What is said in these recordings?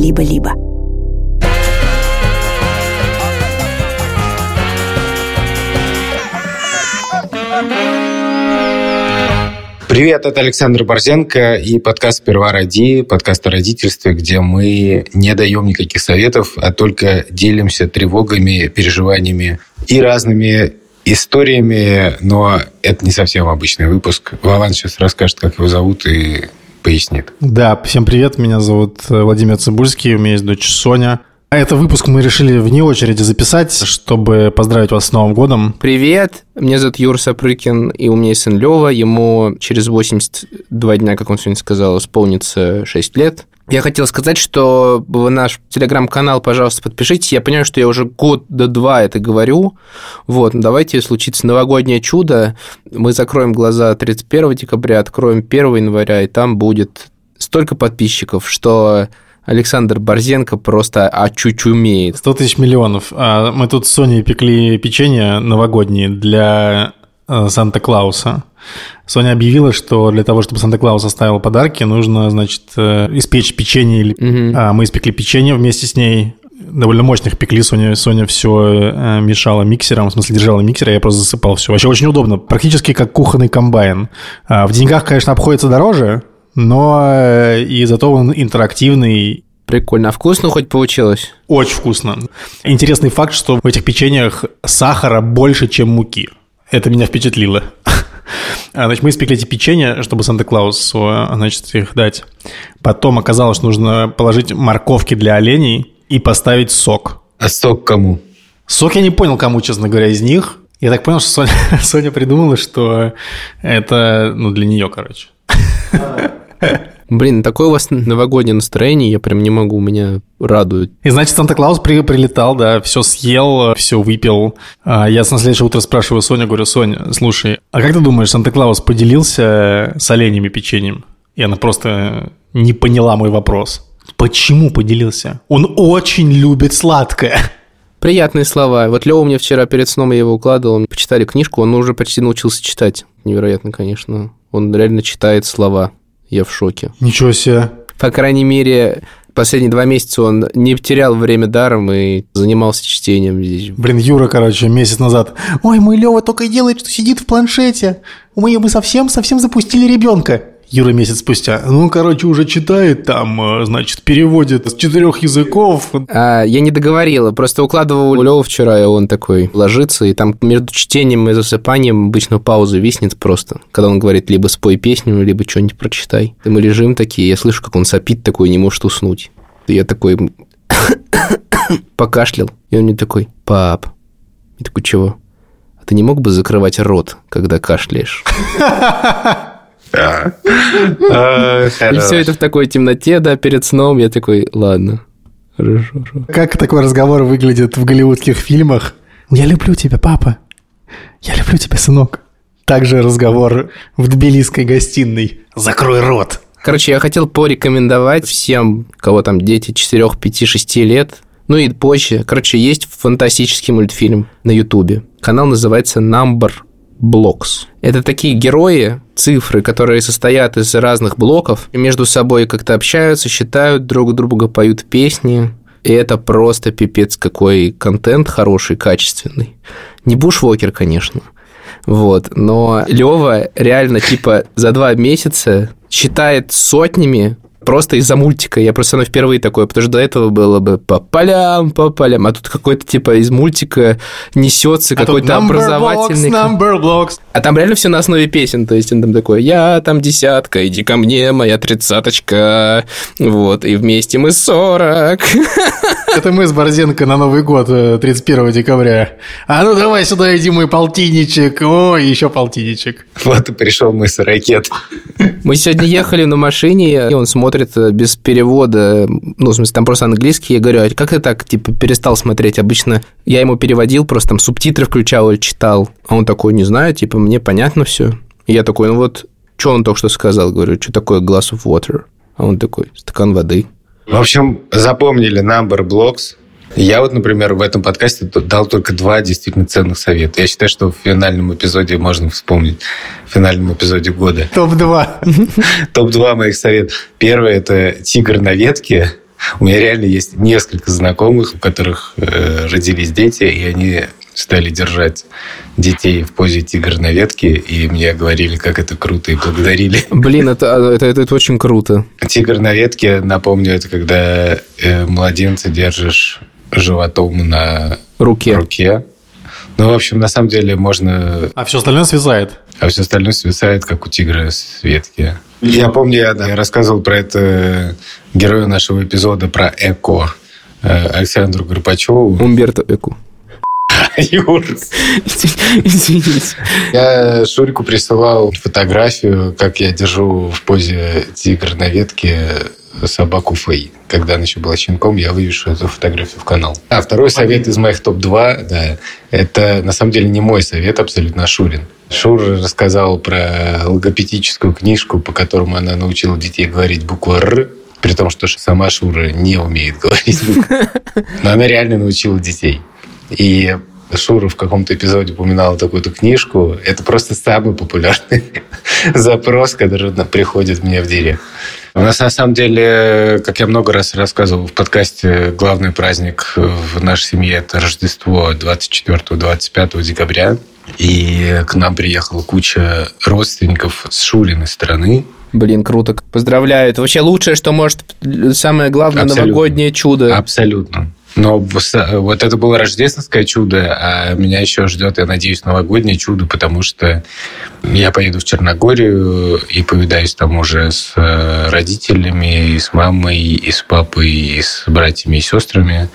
либо-либо. Привет, это Александр Борзенко и подкаст «Сперва роди», подкаст о родительстве, где мы не даем никаких советов, а только делимся тревогами, переживаниями и разными историями, но это не совсем обычный выпуск. Вован сейчас расскажет, как его зовут и пояснит. Да, всем привет, меня зовут Владимир Цибульский, у меня есть дочь Соня. А это выпуск мы решили вне очереди записать, чтобы поздравить вас с Новым годом. Привет, меня зовут Юр Сапрыкин, и у меня есть сын Лева. Ему через 82 дня, как он сегодня сказал, исполнится 6 лет. Я хотел сказать, что наш телеграм-канал, пожалуйста, подпишитесь. Я понимаю, что я уже год до два это говорю. Вот, ну давайте случится новогоднее чудо. Мы закроем глаза 31 декабря, откроем 1 января, и там будет столько подписчиков, что Александр Борзенко просто очучумеет. 100 тысяч миллионов. А мы тут с Соней пекли печенье новогодние для э, Санта-Клауса. Соня объявила, что для того, чтобы Санта-Клаус оставил подарки, нужно, значит, э, испечь печенье. Угу. А мы испекли печенье вместе с ней. Довольно мощных пекли. Соня, Соня все э, мешала миксером, в смысле держала миксер, а я просто засыпал все. Вообще очень удобно. Практически как кухонный комбайн. А в деньгах, конечно, обходится дороже, но э, и зато он интерактивный. Прикольно. А вкусно хоть получилось? Очень вкусно. Интересный факт, что в этих печеньях сахара больше, чем муки. Это меня впечатлило. А, значит, мы испекли эти печенья, чтобы Санта-Клаусу, значит, их дать. Потом оказалось, что нужно положить морковки для оленей и поставить сок. А сок кому? Сок я не понял, кому, честно говоря, из них. Я так понял, что Соня, Соня придумала, что это ну, для нее, короче. Блин, такое у вас новогоднее настроение, я прям не могу, меня радует. И значит, Санта-Клаус при, прилетал, да, все съел, все выпил. А я на следующее утро спрашиваю Соню, говорю, Соня, слушай, а как ты думаешь, Санта-Клаус поделился с оленями печеньем? И она просто не поняла мой вопрос. Почему поделился? Он очень любит сладкое. Приятные слова. Вот Лева мне вчера перед сном я его укладывал, мы почитали книжку, он уже почти научился читать. Невероятно, конечно. Он реально читает слова. Я в шоке. Ничего себе. По крайней мере, последние два месяца он не потерял время даром и занимался чтением здесь. Блин, Юра, короче, месяц назад. Ой, мой Лева только и делает, что сидит в планшете. Мы, мы совсем-совсем запустили ребенка. Юра месяц спустя. Ну, короче, уже читает там, э, значит, переводит с четырех языков. А, я не договорила, просто укладывал Лёву вчера, и он такой ложится, и там между чтением и засыпанием обычно пауза виснет просто, когда он говорит, либо спой песню, либо что-нибудь прочитай. И мы лежим такие, я слышу, как он сопит такой, не может уснуть. И я такой покашлял, и он мне такой, пап, я такой, чего? А ты не мог бы закрывать рот, когда кашляешь? И все это в такой темноте, да, перед сном. Я такой, ладно, хорошо. Как такой разговор выглядит в голливудских фильмах? Я люблю тебя, папа. Я люблю тебя, сынок. Также разговор в тбилисской гостиной. Закрой рот. Короче, я хотел порекомендовать всем, кого там дети 4, 5, 6 лет, ну и позже. Короче, есть фантастический мультфильм на Ютубе. Канал называется Number Blocks. Это такие герои, цифры, которые состоят из разных блоков, между собой как-то общаются, считают друг друга, поют песни. И это просто пипец какой контент хороший, качественный. Не бушвокер, конечно. Вот, но Лева реально типа за два месяца считает сотнями просто из-за мультика. Я просто ну, впервые такое, потому что до этого было бы по полям, по полям, а тут какой-то типа из мультика несется а какой-то образовательный. Blocks, number blocks. А там реально все на основе песен, то есть он там такой, я там десятка, иди ко мне, моя тридцаточка, вот, и вместе мы сорок. Это мы с Борзенко на Новый год, 31 э, декабря. А ну давай сюда иди мой полтинничек. О, еще полтинничек. Вот и пришел мой сорокет. Мы сегодня ехали на машине, и он смотрит э, без перевода, ну, в смысле, там просто английский. Я говорю, а как ты так, типа, перестал смотреть? Обычно я ему переводил, просто там субтитры включал или читал. А он такой, не знаю, типа, мне понятно все. И я такой, ну вот, что он только что сказал? Говорю, что такое glass of water? А он такой, стакан воды. В общем, запомнили number blocks. Я вот, например, в этом подкасте дал только два действительно ценных совета. Я считаю, что в финальном эпизоде можно вспомнить, в финальном эпизоде года. Топ-2. Топ-2 моих советов. Первый – это «Тигр на ветке», У меня реально есть несколько знакомых, у которых э, родились дети, и они стали держать детей в позе тигр на ветке, и мне говорили, как это круто, и благодарили. Блин, это, а, это, это, это очень круто. Тигр на ветке, напомню, это когда э, младенца держишь животом на Руке. руке. Ну, в общем, на самом деле можно... А все остальное связает. А все остальное свисает, как у тигра с ветки. Я помню, я, да, я рассказывал про это герою нашего эпизода про ЭКО э, Александру Горбачеву. Умберто Эку. Юр, Извините. Я Шурику присылал фотографию, как я держу в позе тигр на ветке собаку Фэй. Когда она еще была щенком, я вывешу эту фотографию в канал. А второй совет из моих топ-2, да, это на самом деле не мой совет, абсолютно Шурин. Шур рассказал про логопедическую книжку, по которому она научила детей говорить букву «Р», при том, что сама Шура не умеет говорить. Но она реально научила детей. И Шура в каком-то эпизоде упоминала такую-то книжку. Это просто самый популярный запрос, который на- приходит мне в директ. У нас на самом деле, как я много раз рассказывал в подкасте, главный праздник в нашей семье – это Рождество 24-25 декабря. И к нам приехала куча родственников с Шуриной стороны. Блин, круто. Поздравляю. Это вообще лучшее, что может... Самое главное Абсолютно. новогоднее чудо. Абсолютно. Но вот это было рождественское чудо, а меня еще ждет, я надеюсь, новогоднее чудо, потому что я поеду в Черногорию и повидаюсь там уже с э, родителями, и с мамой, и с папой, и с братьями и сестрами,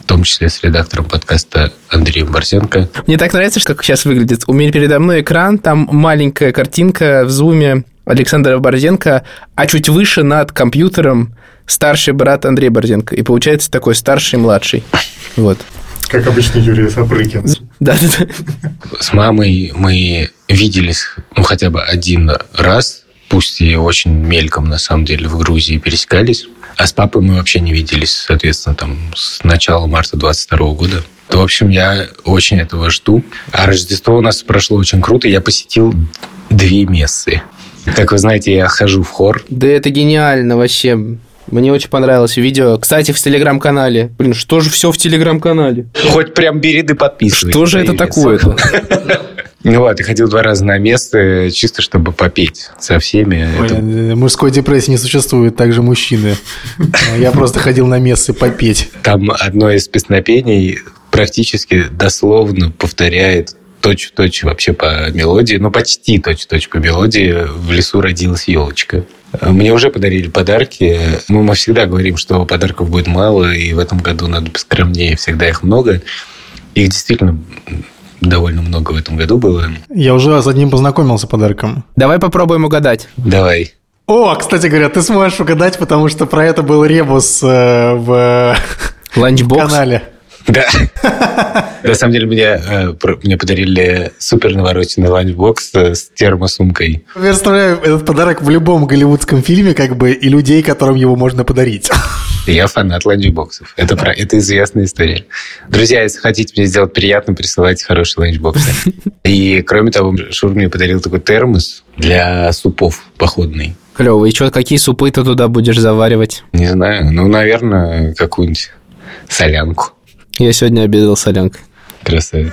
в том числе с редактором подкаста Андреем Борзенко. Мне так нравится, что как сейчас выглядит. У меня передо мной экран, там маленькая картинка в зуме Александра Борзенко, а чуть выше над компьютером старший брат Андрей Борзенко. И получается такой старший и младший. Вот. Как обычно Юрий Сапрыкин. Да-да-да. С мамой мы виделись ну, хотя бы один раз, пусть и очень мельком, на самом деле, в Грузии пересекались. А с папой мы вообще не виделись, соответственно, там с начала марта 22 года. В общем, я очень этого жду. А Рождество у нас прошло очень круто. Я посетил две мессы. Как вы знаете, я хожу в хор. Да это гениально вообще. Мне очень понравилось видео. Кстати, в телеграм-канале. Блин, что же все в телеграм-канале? Хоть прям бери да подписывайся. Что же это такое-то? Ну вот, я ходил два раза на место, чисто чтобы попеть со всеми. Это Ой, Мужской депрессии не существует, также мужчины. Я просто ходил на мессы попеть. Там одно из песнопений практически дословно повторяет точь-в-точь вообще по мелодии, ну, почти точь-в-точь по мелодии «В лесу родилась елочка». Мне уже подарили подарки. Мы, мы всегда говорим, что подарков будет мало, и в этом году надо поскромнее, всегда их много. Их действительно довольно много в этом году было. Я уже с одним познакомился подарком. Давай попробуем угадать. Давай. О, кстати говоря, ты сможешь угадать, потому что про это был ребус э, в Ланчбокс. канале. Да. На самом деле, мне, э, мне подарили супер навороченный ланчбокс э, с термосумкой. Представляю этот подарок в любом голливудском фильме, как бы, и людей, которым его можно подарить. Я фанат ланчбоксов. Это, про, это известная история. Друзья, если хотите мне сделать приятно, присылайте хорошие ланчбоксы. И, кроме того, Шур мне подарил такой термос для супов походный. Клево. И что, какие супы ты туда будешь заваривать? Не знаю, ну, наверное, какую-нибудь солянку. Я сегодня обедал солянкой. Красавец.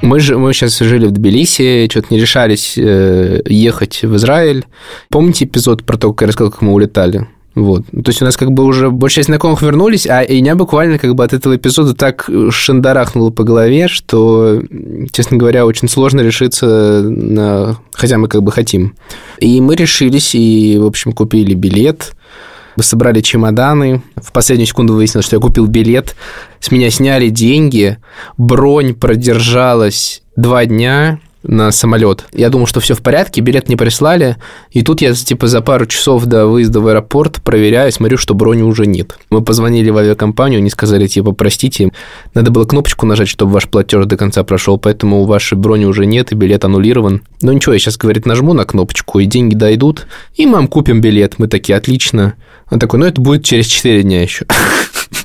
Мы, же, мы сейчас жили в Тбилиси, что-то не решались э, ехать в Израиль. Помните эпизод про то, как я рассказал, как мы улетали? Вот. То есть у нас как бы уже большая часть знакомых вернулись, а и меня буквально как бы от этого эпизода так шандарахнуло по голове, что, честно говоря, очень сложно решиться на... Хотя мы как бы хотим. И мы решились и, в общем, купили билет. Мы собрали чемоданы. В последнюю секунду выяснилось, что я купил билет. С меня сняли деньги. Бронь продержалась два дня на самолет. Я думал, что все в порядке, билет не прислали. И тут я типа за пару часов до выезда в аэропорт проверяю, смотрю, что брони уже нет. Мы позвонили в авиакомпанию, они сказали, типа, простите, надо было кнопочку нажать, чтобы ваш платеж до конца прошел, поэтому у вашей брони уже нет, и билет аннулирован. Ну ничего, я сейчас, говорит, нажму на кнопочку, и деньги дойдут, и мы вам купим билет. Мы такие, отлично. Он такой, ну это будет через 4 дня еще.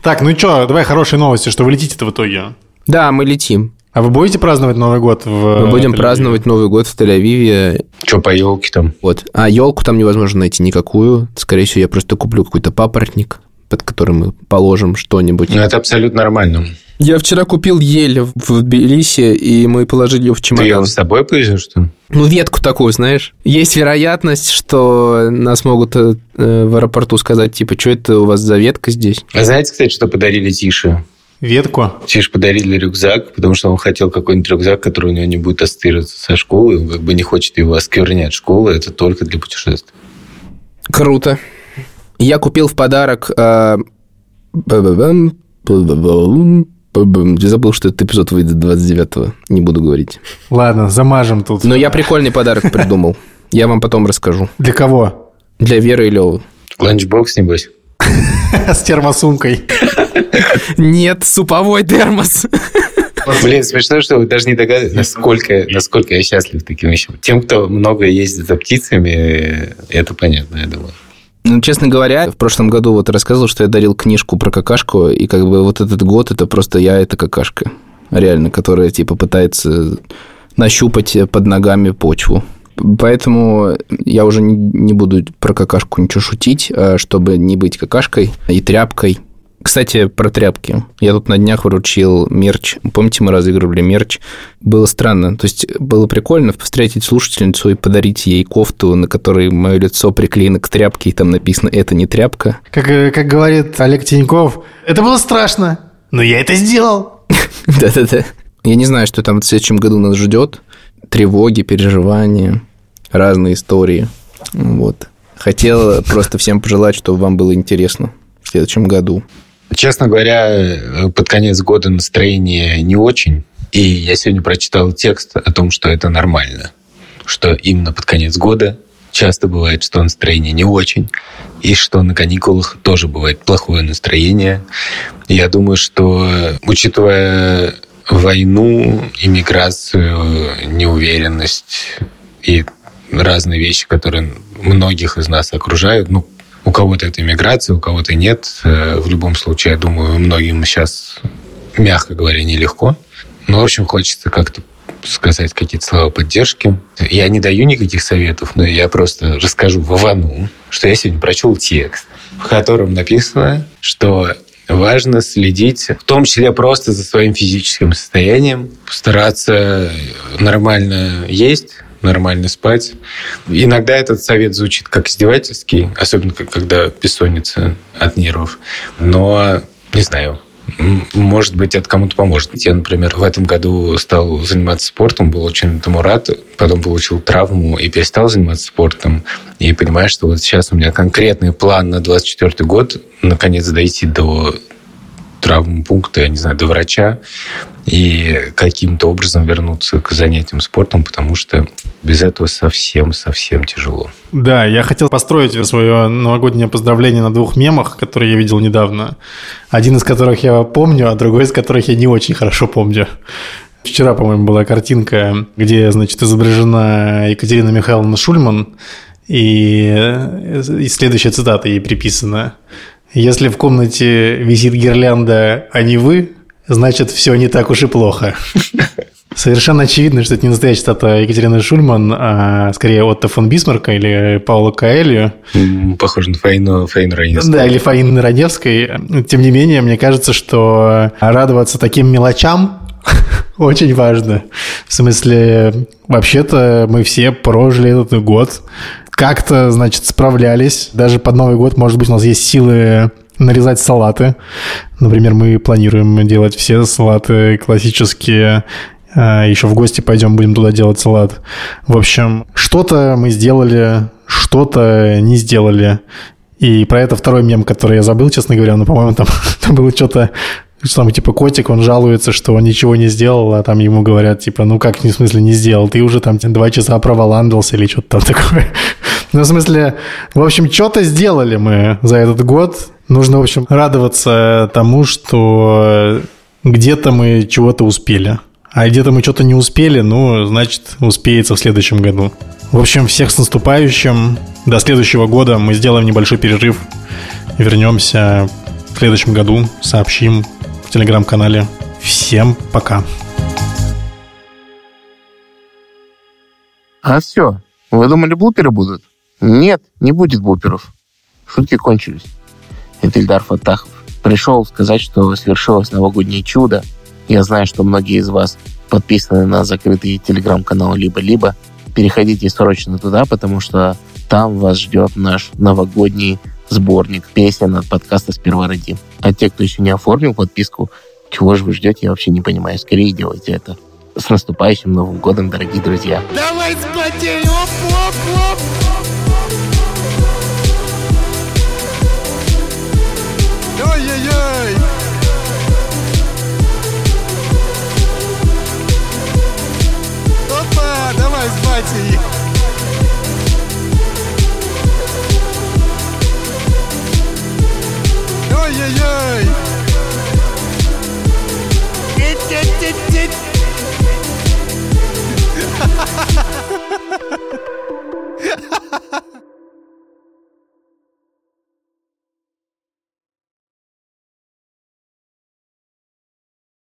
Так, ну что, давай хорошие новости, что вы летите-то в итоге. Да, мы летим. А вы будете праздновать Новый год в Мы будем Тель-Авиве? праздновать Новый год в Тель-Авиве. Что по елке там? Вот. А елку там невозможно найти никакую. Скорее всего, я просто куплю какой-то папоротник, под который мы положим что-нибудь. Ну, это абсолютно нормально. Я вчера купил ель в Тбилиси, и мы положили ее в Ты ее чемодан. с собой повезешь, что ли? Ну, ветку такую, знаешь. Есть вероятность, что нас могут э, в аэропорту сказать, типа, что это у вас за ветка здесь? А знаете, кстати, что подарили Тише? Ветку? Тише подарили рюкзак, потому что он хотел какой-нибудь рюкзак, который у него не будет ассоциироваться со школой, он как бы не хочет его осквернять. Школа – это только для путешествий. Круто. Я купил в подарок... э, Я забыл, что этот эпизод выйдет 29-го. Не буду говорить. Ладно, замажем тут. Но я прикольный подарок придумал. Я вам потом расскажу. Для кого? Для Веры и Лёвы. Ланчбокс, небось? С термосумкой. Нет, суповой термос. Блин, смешно, что вы даже не догадываетесь, насколько, насколько я счастлив таким вещам. Тем, кто много ездит за птицами, это понятно, я думаю. Ну, честно говоря, в прошлом году вот рассказывал, что я дарил книжку про какашку, и как бы вот этот год это просто я это какашка. Реально, которая типа пытается нащупать под ногами почву. Поэтому я уже не, буду про какашку ничего шутить, а чтобы не быть какашкой и тряпкой. Кстати, про тряпки. Я тут на днях вручил мерч. Помните, мы разыгрывали мерч? Было странно. То есть было прикольно встретить слушательницу и подарить ей кофту, на которой мое лицо приклеено к тряпке, и там написано «это не тряпка». Как, э, как говорит Олег Тиньков, это было страшно, но я это сделал. Да-да-да. Я не знаю, что там в следующем году нас ждет. Тревоги, переживания, разные истории. Вот. Хотел просто всем пожелать, чтобы вам было интересно в следующем году. Честно говоря, под конец года настроение не очень. И я сегодня прочитал текст о том, что это нормально. Что именно под конец года часто бывает, что настроение не очень. И что на каникулах тоже бывает плохое настроение. Я думаю, что, учитывая войну, иммиграцию, неуверенность и разные вещи, которые многих из нас окружают, ну, у кого-то это иммиграция, у кого-то нет. Э, В любом случае, я думаю, многим сейчас, мягко говоря, нелегко. Но, в общем, хочется как-то сказать какие-то слова поддержки. Я не даю никаких советов, но я просто расскажу Вовану, что я сегодня прочел текст, в котором написано, что важно следить, в том числе просто за своим физическим состоянием, стараться нормально есть, нормально спать. Иногда этот совет звучит как издевательский, особенно когда бессонница от нервов. Но, не знаю, может быть, это кому-то поможет. Я, например, в этом году стал заниматься спортом, был очень этому рад, потом получил травму и перестал заниматься спортом. И понимаю, что вот сейчас у меня конкретный план на 24 год, наконец дойти до травмпункта, я не знаю, до врача и каким-то образом вернуться к занятиям спортом, потому что без этого совсем-совсем тяжело. Да, я хотел построить свое новогоднее поздравление на двух мемах, которые я видел недавно. Один из которых я помню, а другой из которых я не очень хорошо помню. Вчера, по-моему, была картинка, где, значит, изображена Екатерина Михайловна Шульман, и, и следующая цитата ей приписана. «Если в комнате висит гирлянда, а не вы, значит, все не так уж и плохо». Совершенно очевидно, что это не настоящая цитата Екатерины Шульман, а скорее Отто фон Бисмарка или Паула Каэлью. Похоже на Фаину, Фаину Раневскую. Да, или Фаины Раневской. Тем не менее, мне кажется, что радоваться таким мелочам очень важно. В смысле, вообще-то мы все прожили этот год. Как-то, значит, справлялись. Даже под Новый год, может быть, у нас есть силы нарезать салаты. Например, мы планируем делать все салаты классические. А, Еще в гости пойдем, будем туда делать салат. В общем, что-то мы сделали, что-то не сделали. И про это второй мем, который я забыл, честно говоря, но, по-моему, там, там было что-то, что там, типа, котик, он жалуется, что он ничего не сделал, а там ему говорят, типа, ну как, в смысле, не сделал? Ты уже там два часа проволандался или что-то там такое. Ну, в смысле, в общем, что-то сделали мы за этот год. Нужно, в общем, радоваться тому, что где-то мы чего-то успели. А где-то мы что-то не успели, ну, значит, успеется в следующем году. В общем, всех с наступающим. До следующего года мы сделаем небольшой перерыв. Вернемся в следующем году, сообщим телеграм-канале. Всем пока. А все. Вы думали, блуперы будут? Нет, не будет блуперов. Шутки кончились. Это Ильдар Фатахов. Пришел сказать, что свершилось новогоднее чудо. Я знаю, что многие из вас подписаны на закрытый телеграм-канал «Либо-либо». Переходите срочно туда, потому что там вас ждет наш новогодний сборник песен от подкаста «Сперва роди». А те, кто еще не оформил подписку, чего же вы ждете, я вообще не понимаю. Скорее делайте это. С наступающим Новым годом, дорогие друзья! Давай спотей, оп, оп, оп!